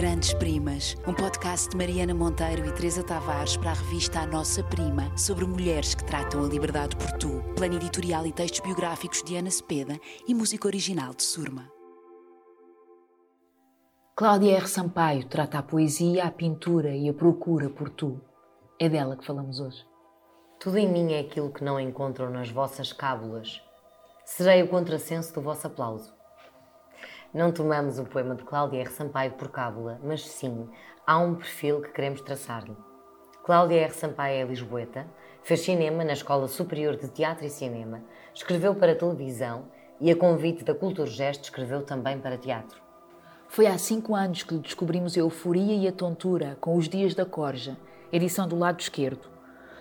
Grandes Primas, um podcast de Mariana Monteiro e Teresa Tavares para a revista A Nossa Prima, sobre mulheres que tratam a liberdade por tu. Plano editorial e textos biográficos de Ana Cepeda e música original de Surma. Cláudia R. Sampaio trata a poesia, a pintura e a procura por tu. É dela que falamos hoje. Tudo em mim é aquilo que não encontram nas vossas cábulas. Serei o contrassenso do vosso aplauso. Não tomamos o poema de Cláudia R. Sampaio por cábula, mas sim, há um perfil que queremos traçar-lhe. Cláudia R. Sampaio é lisboeta, fez cinema na Escola Superior de Teatro e Cinema, escreveu para televisão e, a convite da Cultura Gesto, escreveu também para teatro. Foi há cinco anos que lhe descobrimos a euforia e a tontura com Os Dias da Corja, edição do lado esquerdo.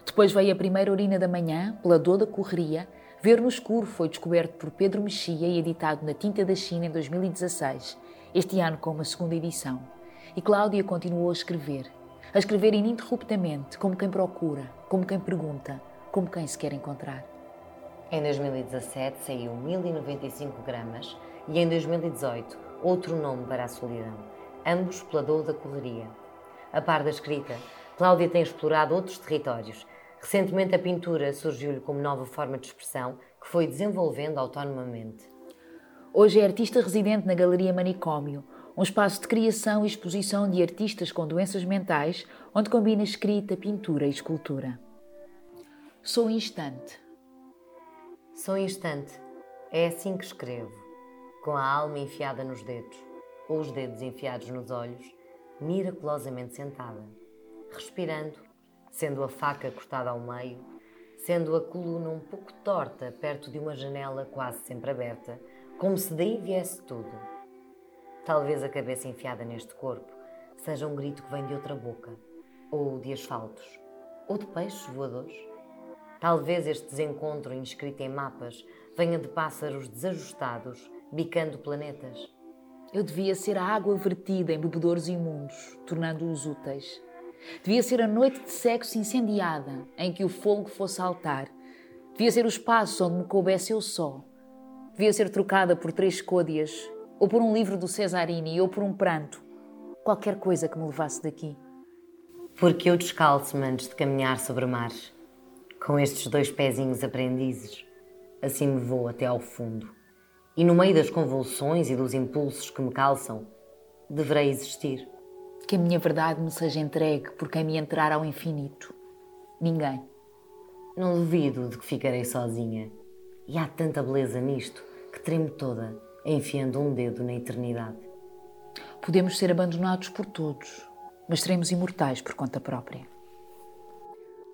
Depois veio a primeira urina da manhã, pela dor da correria, Ver no Escuro foi descoberto por Pedro Mexia e editado na Tinta da China em 2016, este ano com uma segunda edição. E Cláudia continuou a escrever, a escrever ininterruptamente, como quem procura, como quem pergunta, como quem se quer encontrar. Em 2017 saiu 1095 gramas e em 2018 outro nome para a solidão, ambos pela dor da correria. A par da escrita, Cláudia tem explorado outros territórios, Recentemente, a pintura surgiu-lhe como nova forma de expressão que foi desenvolvendo autonomamente. Hoje é artista residente na Galeria Manicômio, um espaço de criação e exposição de artistas com doenças mentais, onde combina escrita, pintura e escultura. Sou instante. Sou instante. É assim que escrevo, com a alma enfiada nos dedos, ou os dedos enfiados nos olhos, miraculosamente sentada, respirando sendo a faca cortada ao meio, sendo a coluna um pouco torta perto de uma janela quase sempre aberta, como se daí viesse tudo. Talvez a cabeça enfiada neste corpo seja um grito que vem de outra boca, ou de asfaltos, ou de peixes voadores. Talvez este desencontro inscrito em mapas venha de pássaros desajustados, bicando planetas. Eu devia ser a água vertida em bebedouros imundos, tornando-os úteis Devia ser a noite de sexo incendiada, em que o fogo fosse altar. Devia ser o espaço onde me coubesse eu só. Devia ser trocada por três côdeas, ou por um livro do Cesarini, ou por um pranto. Qualquer coisa que me levasse daqui. Porque eu descalço-me antes de caminhar sobre mares, com estes dois pezinhos aprendizes. Assim me vou até ao fundo. E no meio das convulsões e dos impulsos que me calçam, deverei existir que a minha verdade me seja entregue por quem me entrar ao infinito. Ninguém. Não duvido de que ficarei sozinha. E há tanta beleza nisto que tremo toda, enfiando um dedo na eternidade. Podemos ser abandonados por todos, mas seremos imortais por conta própria.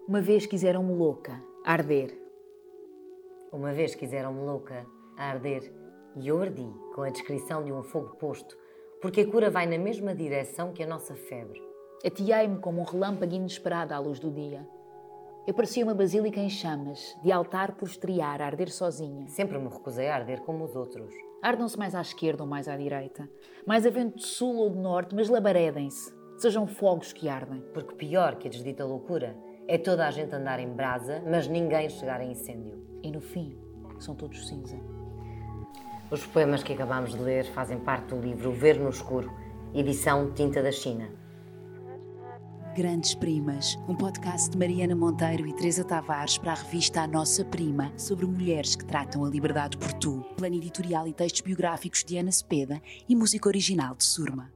Uma vez quiseram-me louca, a arder. Uma vez quiseram-me louca, a arder, e eu ardi com a descrição de um fogo posto porque a cura vai na mesma direção que a nossa febre. Atiei-me como um relâmpago inesperado à luz do dia. Eu parecia uma basílica em chamas, de altar por estriar, a arder sozinha. Sempre me recusei a arder como os outros. Ardam-se mais à esquerda ou mais à direita, mais a vento de sul ou de norte, mas labaredem-se. Sejam fogos que ardem. Porque pior que a desdita loucura é toda a gente andar em brasa, mas ninguém chegar a incêndio. E no fim, são todos cinza. Os poemas que acabamos de ler fazem parte do livro Ver no Escuro, edição Tinta da China. Grandes Primas, um podcast de Mariana Monteiro e Teresa Tavares para a revista A Nossa Prima, sobre mulheres que tratam a liberdade por tu. Plano editorial e textos biográficos de Ana Cepeda e música original de Surma.